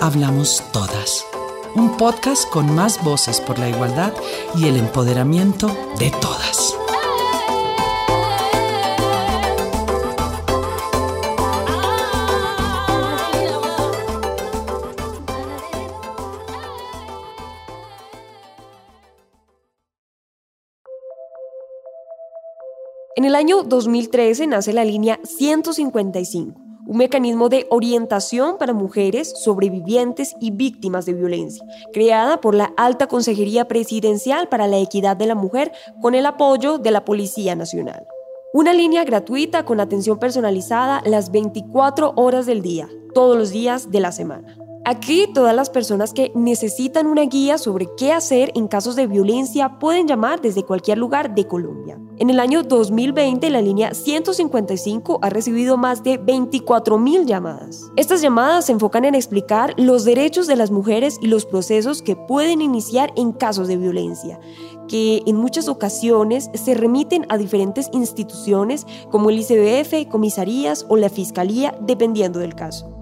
hablamos todas. Un podcast con más voces por la igualdad y el empoderamiento de todas. En el año 2013 nace la línea 155 un mecanismo de orientación para mujeres sobrevivientes y víctimas de violencia, creada por la Alta Consejería Presidencial para la Equidad de la Mujer con el apoyo de la Policía Nacional. Una línea gratuita con atención personalizada las 24 horas del día, todos los días de la semana. Aquí todas las personas que necesitan una guía sobre qué hacer en casos de violencia pueden llamar desde cualquier lugar de Colombia. En el año 2020 la línea 155 ha recibido más de 24.000 llamadas. Estas llamadas se enfocan en explicar los derechos de las mujeres y los procesos que pueden iniciar en casos de violencia que en muchas ocasiones se remiten a diferentes instituciones como el ICBF, comisarías o la Fiscalía, dependiendo del caso.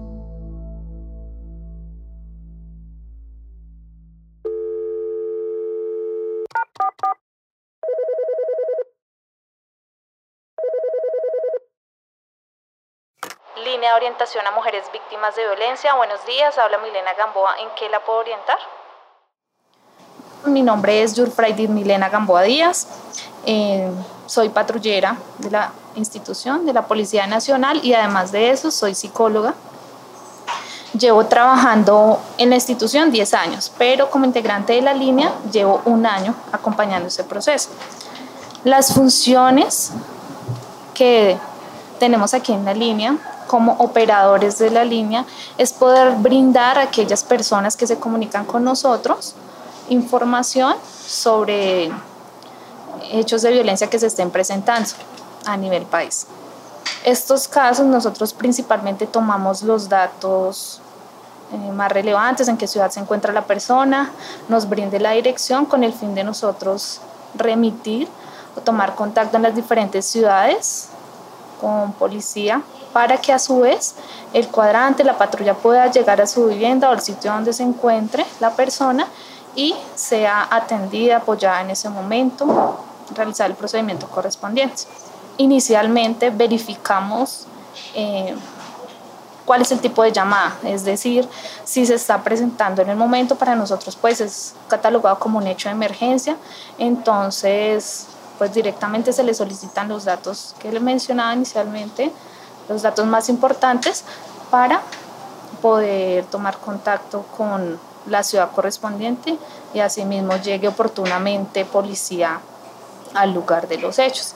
Línea de orientación a mujeres víctimas de violencia. Buenos días, habla Milena Gamboa. ¿En qué la puedo orientar? Mi nombre es Yurfraidid Milena Gamboa Díaz. Eh, soy patrullera de la institución de la Policía Nacional y además de eso soy psicóloga. Llevo trabajando en la institución 10 años, pero como integrante de la línea llevo un año acompañando ese proceso. Las funciones que tenemos aquí en la línea como operadores de la línea es poder brindar a aquellas personas que se comunican con nosotros información sobre hechos de violencia que se estén presentando a nivel país. Estos casos nosotros principalmente tomamos los datos eh, más relevantes, en qué ciudad se encuentra la persona, nos brinde la dirección con el fin de nosotros remitir o tomar contacto en las diferentes ciudades con policía para que a su vez el cuadrante, la patrulla pueda llegar a su vivienda o al sitio donde se encuentre la persona y sea atendida, apoyada en ese momento, realizar el procedimiento correspondiente. Inicialmente verificamos eh, cuál es el tipo de llamada, es decir, si se está presentando en el momento para nosotros pues es catalogado como un hecho de emergencia, entonces pues directamente se le solicitan los datos que le mencionaba inicialmente, los datos más importantes para poder tomar contacto con la ciudad correspondiente y asimismo llegue oportunamente policía al lugar de los hechos.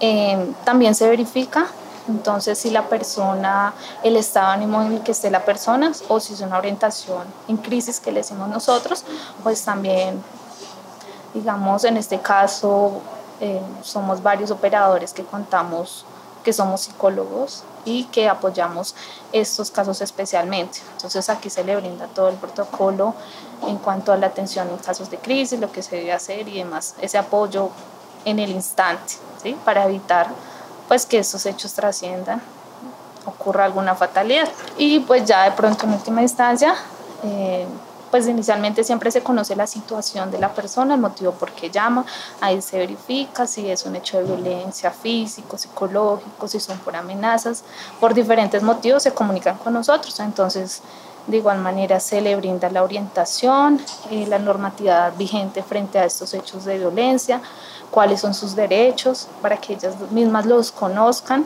Eh, también se verifica entonces si la persona, el estado de ánimo en el que esté la persona o si es una orientación en crisis que le decimos nosotros, pues también, digamos, en este caso eh, somos varios operadores que contamos que somos psicólogos y que apoyamos estos casos especialmente. Entonces aquí se le brinda todo el protocolo en cuanto a la atención en casos de crisis, lo que se debe hacer y demás, ese apoyo en el instante, ¿sí? para evitar pues que estos hechos trasciendan, ocurra alguna fatalidad. Y pues ya de pronto en última instancia, eh, pues inicialmente siempre se conoce la situación de la persona, el motivo por qué llama, ahí se verifica si es un hecho de violencia físico, psicológico, si son por amenazas, por diferentes motivos se comunican con nosotros, entonces de igual manera se le brinda la orientación, eh, la normatividad vigente frente a estos hechos de violencia, cuáles son sus derechos para que ellas mismas los conozcan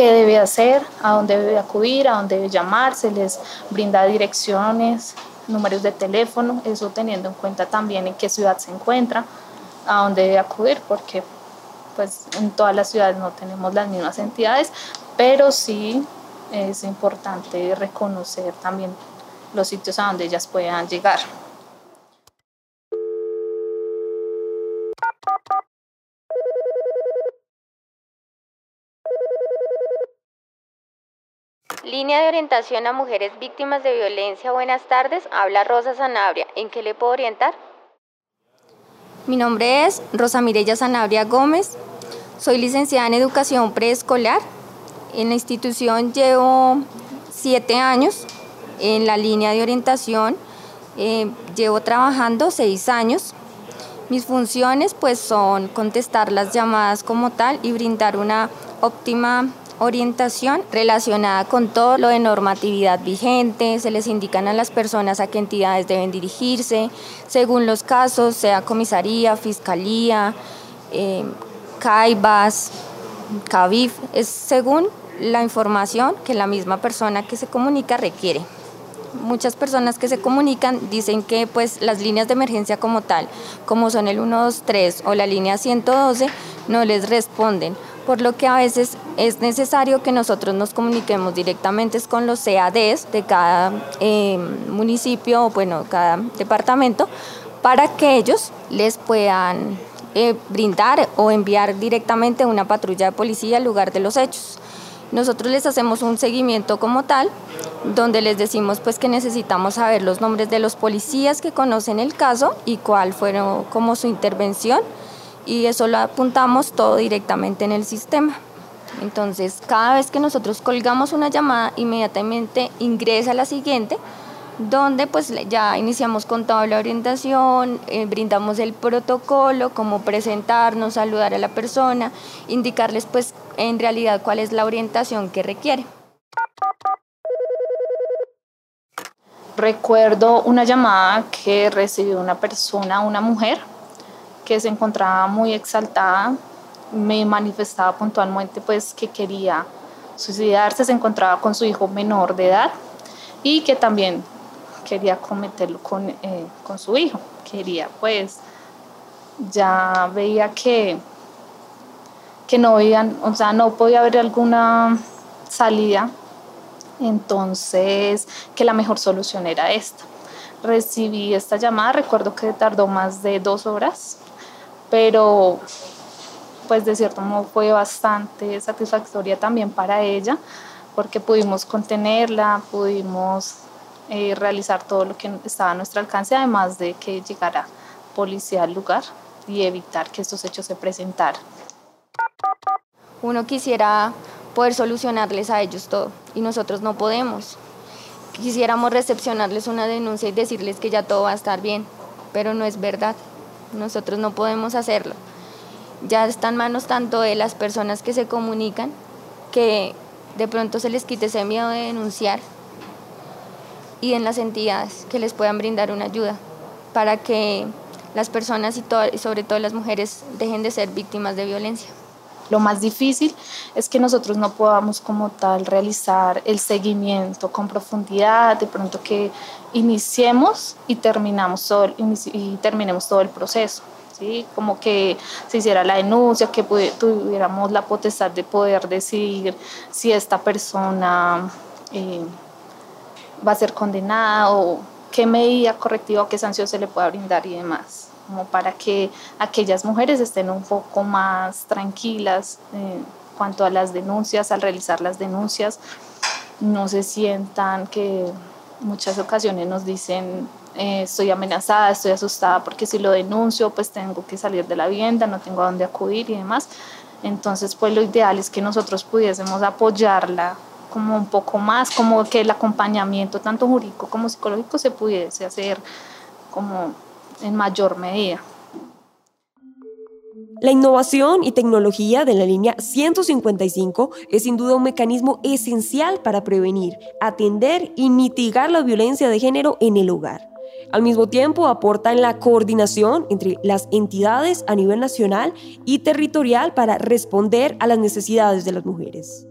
qué debe hacer, a dónde debe acudir, a dónde debe llamar, se les brinda direcciones, números de teléfono, eso teniendo en cuenta también en qué ciudad se encuentra, a dónde debe acudir, porque pues en todas las ciudades no tenemos las mismas entidades, pero sí es importante reconocer también los sitios a donde ellas puedan llegar. Línea de orientación a mujeres víctimas de violencia. Buenas tardes. Habla Rosa Sanabria. ¿En qué le puedo orientar? Mi nombre es Rosa Mirella Sanabria Gómez. Soy licenciada en educación preescolar. En la institución llevo siete años en la línea de orientación. Eh, llevo trabajando seis años. Mis funciones pues son contestar las llamadas como tal y brindar una óptima orientación relacionada con todo lo de normatividad vigente, se les indican a las personas a qué entidades deben dirigirse, según los casos, sea comisaría, fiscalía, eh, CAIBAS, CABIF, es según la información que la misma persona que se comunica requiere. Muchas personas que se comunican dicen que pues las líneas de emergencia como tal, como son el 123 o la línea 112, no les responden, por lo que a veces es necesario que nosotros nos comuniquemos directamente con los CADs de cada eh, municipio o bueno, cada departamento para que ellos les puedan eh, brindar o enviar directamente una patrulla de policía al lugar de los hechos. Nosotros les hacemos un seguimiento como tal, donde les decimos pues que necesitamos saber los nombres de los policías que conocen el caso y cuál fueron como su intervención y eso lo apuntamos todo directamente en el sistema. Entonces, cada vez que nosotros colgamos una llamada, inmediatamente ingresa la siguiente donde pues ya iniciamos con toda la orientación, eh, brindamos el protocolo, cómo presentarnos, saludar a la persona, indicarles pues en realidad cuál es la orientación que requiere. Recuerdo una llamada que recibió una persona, una mujer, que se encontraba muy exaltada, me manifestaba puntualmente pues que quería suicidarse, se encontraba con su hijo menor de edad y que también quería cometerlo con, eh, con su hijo, quería pues, ya veía que, que no veían, o sea, no podía haber alguna salida, entonces que la mejor solución era esta. Recibí esta llamada, recuerdo que tardó más de dos horas, pero pues de cierto modo fue bastante satisfactoria también para ella, porque pudimos contenerla, pudimos eh, realizar todo lo que estaba a nuestro alcance, además de que llegara policía al lugar y evitar que estos hechos se presentaran. Uno quisiera poder solucionarles a ellos todo y nosotros no podemos. Quisiéramos recepcionarles una denuncia y decirles que ya todo va a estar bien, pero no es verdad. Nosotros no podemos hacerlo. Ya está en manos tanto de las personas que se comunican que de pronto se les quite ese miedo de denunciar y en las entidades que les puedan brindar una ayuda para que las personas y, sobre todo las mujeres dejen de ser víctimas de violencia. Lo más difícil es que nosotros no podamos como tal realizar el seguimiento con profundidad, de pronto que iniciemos y, todo, y terminemos todo el proceso. ¿sí? Como que se hiciera la denuncia, que tuviéramos la potestad de poder decidir si esta persona... Eh, va a ser condenada o qué medida correctiva o qué sanción se le pueda brindar y demás, como para que aquellas mujeres estén un poco más tranquilas en cuanto a las denuncias, al realizar las denuncias, no se sientan que muchas ocasiones nos dicen eh, estoy amenazada, estoy asustada porque si lo denuncio pues tengo que salir de la vivienda, no tengo a dónde acudir y demás. Entonces pues lo ideal es que nosotros pudiésemos apoyarla como un poco más, como que el acompañamiento tanto jurídico como psicológico se pudiese hacer como en mayor medida. La innovación y tecnología de la línea 155 es sin duda un mecanismo esencial para prevenir, atender y mitigar la violencia de género en el hogar. Al mismo tiempo aporta en la coordinación entre las entidades a nivel nacional y territorial para responder a las necesidades de las mujeres.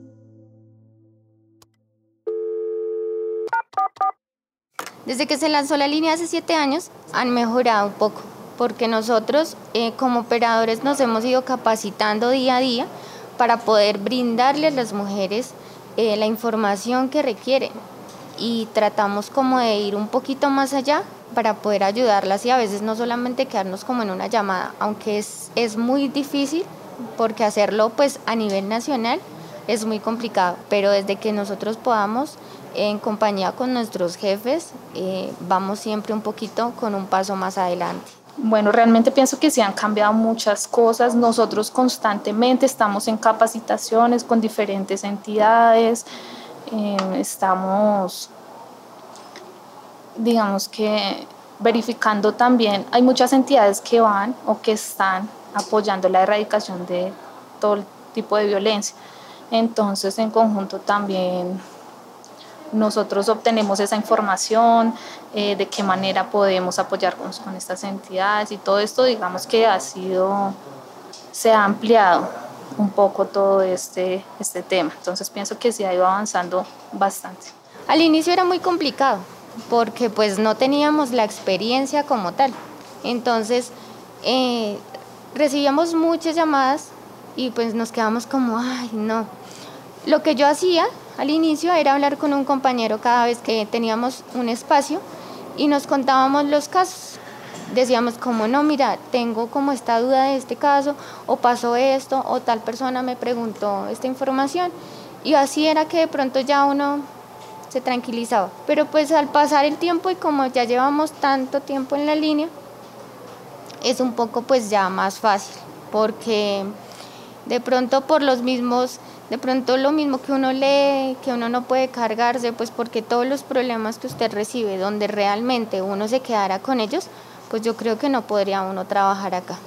Desde que se lanzó la línea hace siete años, han mejorado un poco, porque nosotros eh, como operadores nos hemos ido capacitando día a día para poder brindarle a las mujeres eh, la información que requieren. Y tratamos como de ir un poquito más allá para poder ayudarlas y a veces no solamente quedarnos como en una llamada, aunque es, es muy difícil porque hacerlo pues a nivel nacional es muy complicado, pero desde que nosotros podamos en compañía con nuestros jefes, eh, vamos siempre un poquito con un paso más adelante. Bueno, realmente pienso que se han cambiado muchas cosas. Nosotros constantemente estamos en capacitaciones con diferentes entidades, eh, estamos digamos que verificando también, hay muchas entidades que van o que están apoyando la erradicación de todo tipo de violencia. Entonces, en conjunto también nosotros obtenemos esa información, eh, de qué manera podemos apoyarnos con estas entidades y todo esto, digamos que ha sido, se ha ampliado un poco todo este, este tema. Entonces pienso que se ha ido avanzando bastante. Al inicio era muy complicado porque pues no teníamos la experiencia como tal. Entonces eh, recibíamos muchas llamadas y pues nos quedamos como, ay, no. Lo que yo hacía al inicio era hablar con un compañero cada vez que teníamos un espacio y nos contábamos los casos. Decíamos como, no, mira, tengo como esta duda de este caso, o pasó esto, o tal persona me preguntó esta información. Y así era que de pronto ya uno se tranquilizaba. Pero pues al pasar el tiempo y como ya llevamos tanto tiempo en la línea, es un poco pues ya más fácil, porque de pronto por los mismos, de pronto lo mismo que uno lee, que uno no puede cargarse, pues porque todos los problemas que usted recibe, donde realmente uno se quedara con ellos, pues yo creo que no podría uno trabajar acá.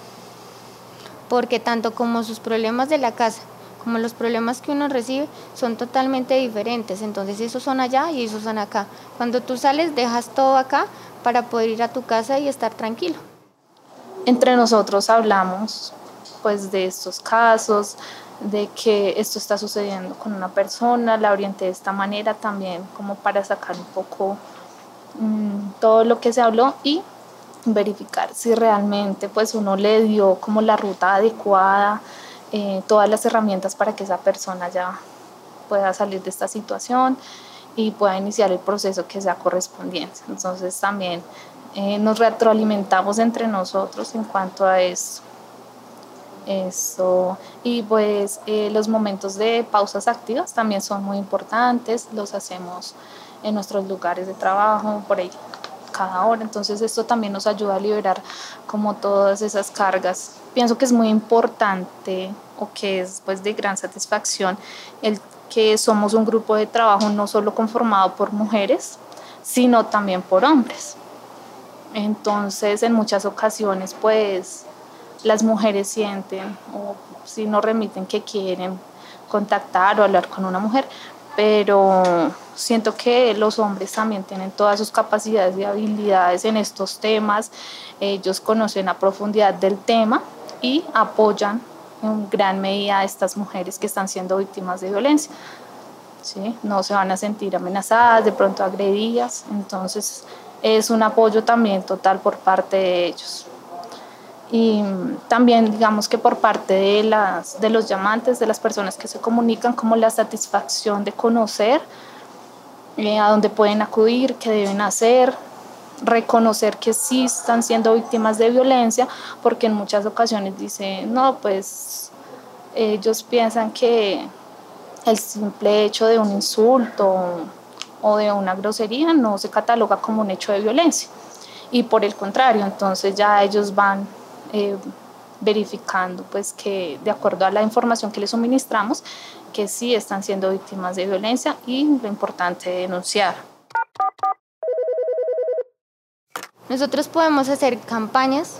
Porque tanto como sus problemas de la casa, como los problemas que uno recibe son totalmente diferentes. Entonces esos son allá y esos son acá. Cuando tú sales dejas todo acá para poder ir a tu casa y estar tranquilo. Entre nosotros hablamos pues de estos casos, de que esto está sucediendo con una persona, la orienté de esta manera también como para sacar un poco mm, todo lo que se habló y verificar si realmente pues uno le dio como la ruta adecuada, eh, todas las herramientas para que esa persona ya pueda salir de esta situación y pueda iniciar el proceso que sea correspondiente. Entonces también eh, nos retroalimentamos entre nosotros en cuanto a eso. Eso. Y pues eh, los momentos de pausas activas también son muy importantes, los hacemos en nuestros lugares de trabajo, por ahí cada hora. Entonces esto también nos ayuda a liberar como todas esas cargas. Pienso que es muy importante o que es pues de gran satisfacción el que somos un grupo de trabajo no solo conformado por mujeres, sino también por hombres. Entonces en muchas ocasiones pues las mujeres sienten o si no remiten que quieren contactar o hablar con una mujer, pero siento que los hombres también tienen todas sus capacidades y habilidades en estos temas, ellos conocen a profundidad del tema y apoyan en gran medida a estas mujeres que están siendo víctimas de violencia. ¿sí? No se van a sentir amenazadas, de pronto agredidas, entonces es un apoyo también total por parte de ellos y también digamos que por parte de, las, de los llamantes, de las personas que se comunican, como la satisfacción de conocer eh, a dónde pueden acudir, qué deben hacer, reconocer que sí están siendo víctimas de violencia, porque en muchas ocasiones dicen, no, pues ellos piensan que el simple hecho de un insulto o de una grosería no se cataloga como un hecho de violencia. Y por el contrario, entonces ya ellos van eh, verificando pues que de acuerdo a la información que les suministramos, que sí están siendo víctimas de violencia y lo importante es denunciar. Nosotros podemos hacer campañas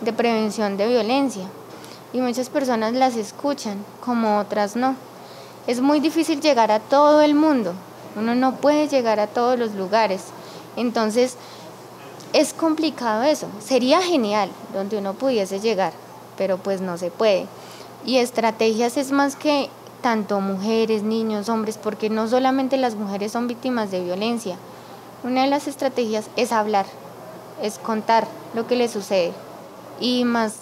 de prevención de violencia y muchas personas las escuchan, como otras no. Es muy difícil llegar a todo el mundo, uno no puede llegar a todos los lugares. Entonces, es complicado eso. Sería genial donde uno pudiese llegar, pero pues no se puede. Y estrategias es más que tanto mujeres, niños, hombres, porque no solamente las mujeres son víctimas de violencia. Una de las estrategias es hablar, es contar lo que le sucede. Y más,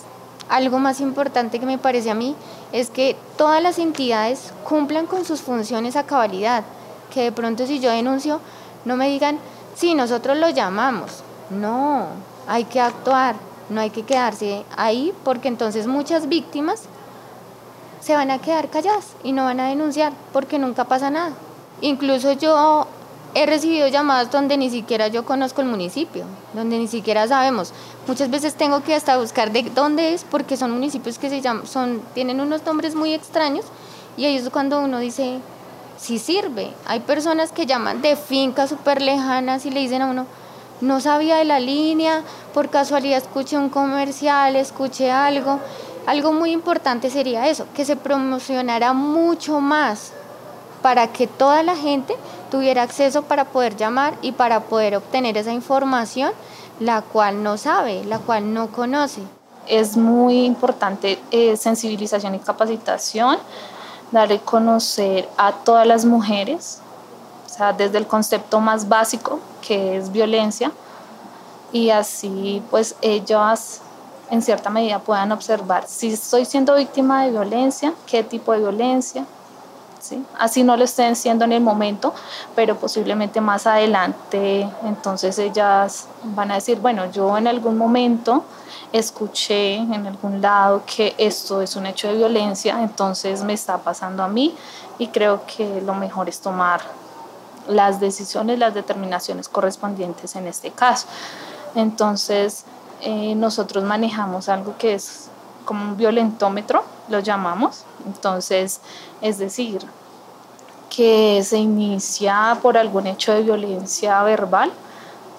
algo más importante que me parece a mí es que todas las entidades cumplan con sus funciones a cabalidad. Que de pronto si yo denuncio, no me digan, sí, nosotros lo llamamos, no, hay que actuar, no hay que quedarse ahí porque entonces muchas víctimas se van a quedar calladas y no van a denunciar porque nunca pasa nada. Incluso yo he recibido llamadas donde ni siquiera yo conozco el municipio, donde ni siquiera sabemos. Muchas veces tengo que hasta buscar de dónde es porque son municipios que se llaman, son, tienen unos nombres muy extraños y ahí es cuando uno dice, sí sirve. Hay personas que llaman de fincas súper lejanas y le dicen a uno, no sabía de la línea, por casualidad escuché un comercial, escuché algo. Algo muy importante sería eso, que se promocionara mucho más para que toda la gente tuviera acceso para poder llamar y para poder obtener esa información, la cual no sabe, la cual no conoce. Es muy importante eh, sensibilización y capacitación, dar a conocer a todas las mujeres, o sea, desde el concepto más básico, que es violencia, y así pues ellas en cierta medida puedan observar si estoy siendo víctima de violencia, qué tipo de violencia, Así no lo estén siendo en el momento, pero posiblemente más adelante, entonces ellas van a decir, bueno, yo en algún momento escuché en algún lado que esto es un hecho de violencia, entonces me está pasando a mí y creo que lo mejor es tomar las decisiones, las determinaciones correspondientes en este caso. Entonces, eh, nosotros manejamos algo que es como un violentómetro, lo llamamos. Entonces, es decir, que se inicia por algún hecho de violencia verbal,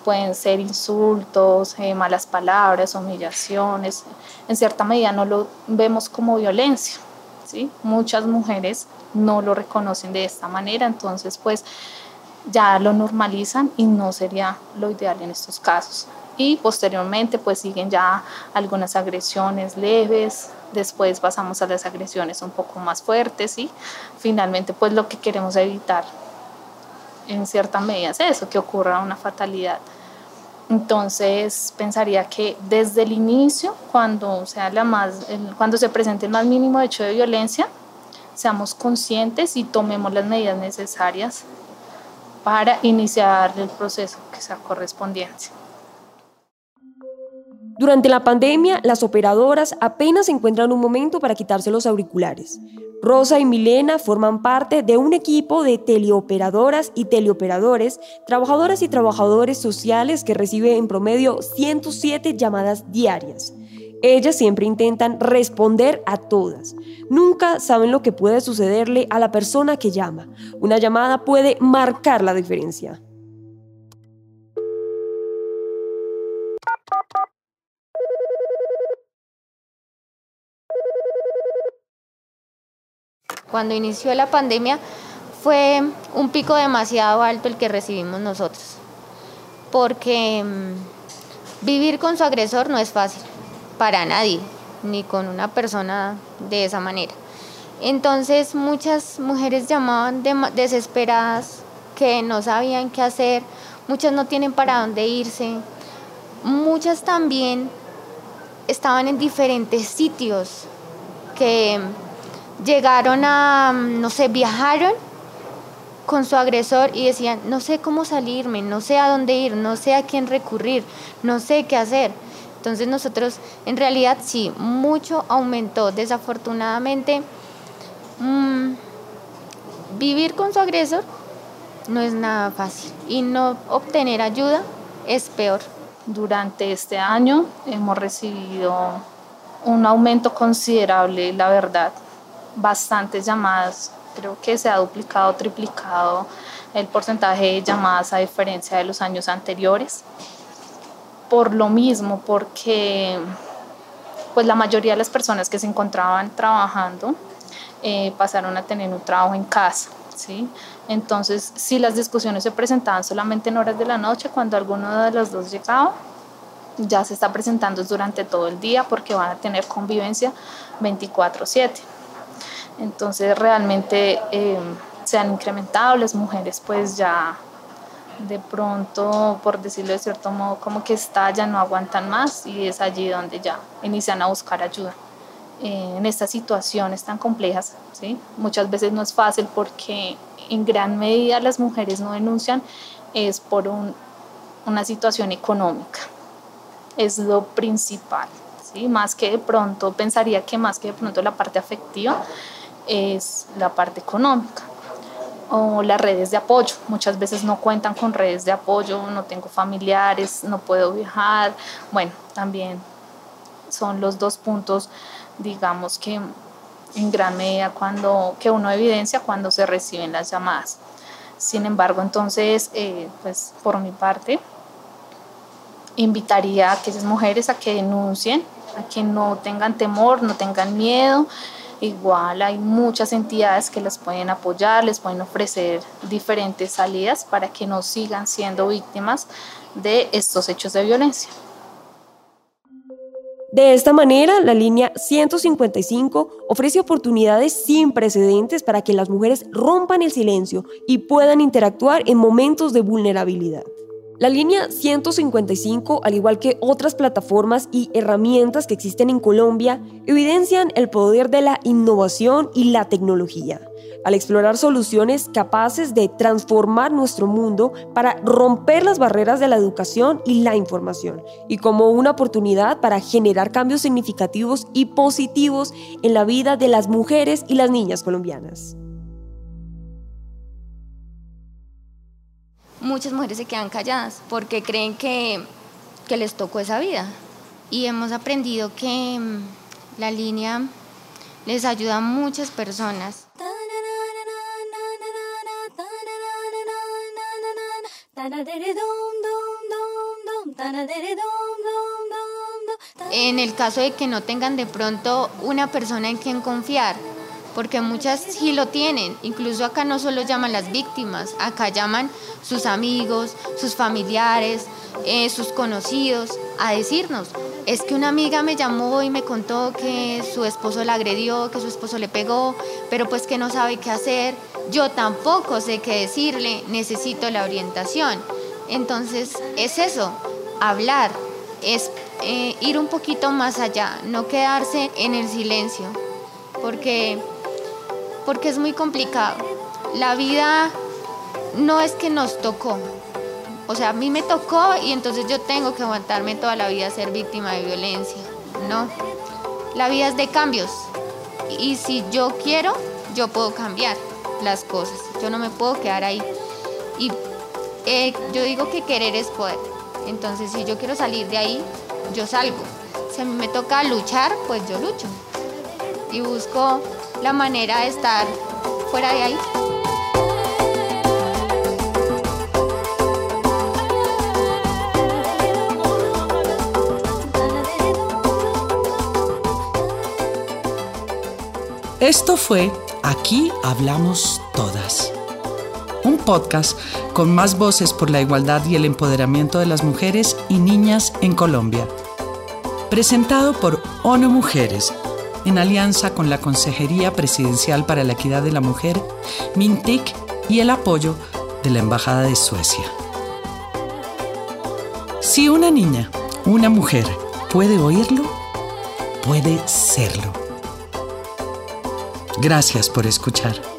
pueden ser insultos, eh, malas palabras, humillaciones, en cierta medida no lo vemos como violencia. ¿sí? Muchas mujeres no lo reconocen de esta manera, entonces pues ya lo normalizan y no sería lo ideal en estos casos y posteriormente pues siguen ya algunas agresiones leves, después pasamos a las agresiones un poco más fuertes y finalmente pues lo que queremos evitar en cierta medida es eso, que ocurra una fatalidad. Entonces pensaría que desde el inicio, cuando, sea la más, cuando se presente el más mínimo hecho de violencia, seamos conscientes y tomemos las medidas necesarias para iniciar el proceso que sea correspondiente. Durante la pandemia, las operadoras apenas encuentran un momento para quitarse los auriculares. Rosa y Milena forman parte de un equipo de teleoperadoras y teleoperadores, trabajadoras y trabajadores sociales que recibe en promedio 107 llamadas diarias. Ellas siempre intentan responder a todas. Nunca saben lo que puede sucederle a la persona que llama. Una llamada puede marcar la diferencia. Cuando inició la pandemia fue un pico demasiado alto el que recibimos nosotros, porque mm, vivir con su agresor no es fácil para nadie, ni con una persona de esa manera. Entonces muchas mujeres llamaban desesperadas que no sabían qué hacer, muchas no tienen para dónde irse, muchas también estaban en diferentes sitios que llegaron a, no sé, viajaron con su agresor y decían, no sé cómo salirme, no sé a dónde ir, no sé a quién recurrir, no sé qué hacer. Entonces nosotros, en realidad sí, mucho aumentó. Desafortunadamente, mm, vivir con su agresor no es nada fácil y no obtener ayuda es peor. Durante este año hemos recibido un aumento considerable, la verdad, bastantes llamadas, creo que se ha duplicado, triplicado el porcentaje de llamadas a diferencia de los años anteriores. Por lo mismo, porque pues la mayoría de las personas que se encontraban trabajando eh, pasaron a tener un trabajo en casa. ¿sí? Entonces, si las discusiones se presentaban solamente en horas de la noche, cuando alguno de los dos llegaba, ya se está presentando durante todo el día porque van a tener convivencia 24/7. Entonces realmente eh, se han incrementado las mujeres pues ya de pronto, por decirlo de cierto modo, como que estallan, no aguantan más y es allí donde ya inician a buscar ayuda. Eh, en estas situaciones tan complejas, ¿sí? muchas veces no es fácil porque en gran medida las mujeres no denuncian es por una situación económica, es lo principal, ¿sí? más que de pronto, pensaría que más que de pronto la parte afectiva, es la parte económica o las redes de apoyo. Muchas veces no cuentan con redes de apoyo, no tengo familiares, no puedo viajar. Bueno, también son los dos puntos, digamos que en gran medida cuando que uno evidencia cuando se reciben las llamadas. Sin embargo, entonces, eh, pues por mi parte, invitaría a aquellas mujeres a que denuncien, a que no tengan temor, no tengan miedo. Igual hay muchas entidades que las pueden apoyar, les pueden ofrecer diferentes salidas para que no sigan siendo víctimas de estos hechos de violencia. De esta manera, la línea 155 ofrece oportunidades sin precedentes para que las mujeres rompan el silencio y puedan interactuar en momentos de vulnerabilidad. La línea 155, al igual que otras plataformas y herramientas que existen en Colombia, evidencian el poder de la innovación y la tecnología, al explorar soluciones capaces de transformar nuestro mundo para romper las barreras de la educación y la información, y como una oportunidad para generar cambios significativos y positivos en la vida de las mujeres y las niñas colombianas. Muchas mujeres se quedan calladas porque creen que, les tocó esa vida. Y hemos aprendido que mm, la línea les ayuda a muchas personas. En el caso de que no tengan de pronto una persona en quien confiar, porque muchas sí lo tienen. Incluso acá no solo llaman las víctimas, acá llaman sus amigos, sus familiares, eh, sus conocidos a decirnos. Es que una amiga me llamó y me contó que su esposo la agredió, que su esposo le pegó, pero pues que no sabe qué hacer. Yo tampoco sé qué decirle, necesito la orientación. Entonces es eso, hablar, es eh, ir un poquito más allá, no quedarse en el silencio, porque porque es muy complicado. La vida no es que nos tocó. O sea, a mí me tocó y entonces yo tengo que aguantarme toda la vida ser víctima de violencia. No. La vida es de cambios. Y si yo quiero, yo puedo cambiar las cosas. Yo no me puedo quedar ahí. Y eh, yo digo que querer es poder. Entonces, si yo quiero salir de ahí, yo salgo. Si a mí me toca luchar, pues yo lucho. Y busco la manera de estar fuera de ahí. Esto fue Aquí Hablamos Todas, un podcast con más voces por la igualdad y el empoderamiento de las mujeres y niñas en Colombia. Presentado por ONU Mujeres en alianza con la Consejería Presidencial para la Equidad de la Mujer, MINTIC y el apoyo de la Embajada de Suecia. Si una niña, una mujer, puede oírlo, puede serlo. Gracias por escuchar.